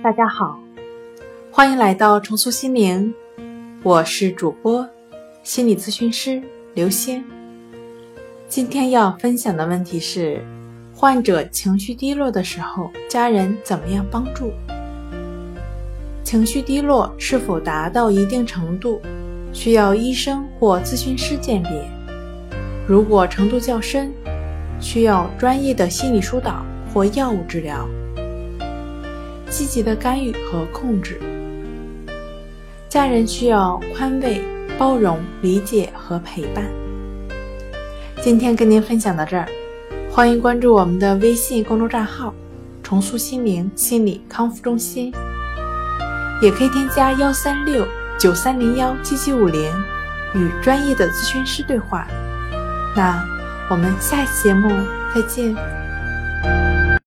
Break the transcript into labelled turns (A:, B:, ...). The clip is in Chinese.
A: 大家好，欢迎来到重塑心灵，我是主播心理咨询师刘星。今天要分享的问题是：患者情绪低落的时候，家人怎么样帮助？情绪低落是否达到一定程度，需要医生或咨询师鉴别。如果程度较深，需要专业的心理疏导或药物治疗。积极的干预和控制，家人需要宽慰、包容、理解和陪伴。今天跟您分享到这儿，欢迎关注我们的微信公众账号“重塑心灵心理康复中心”，也可以添加幺三六九三零幺七七五零与专业的咨询师对话。那我们下期节目再见。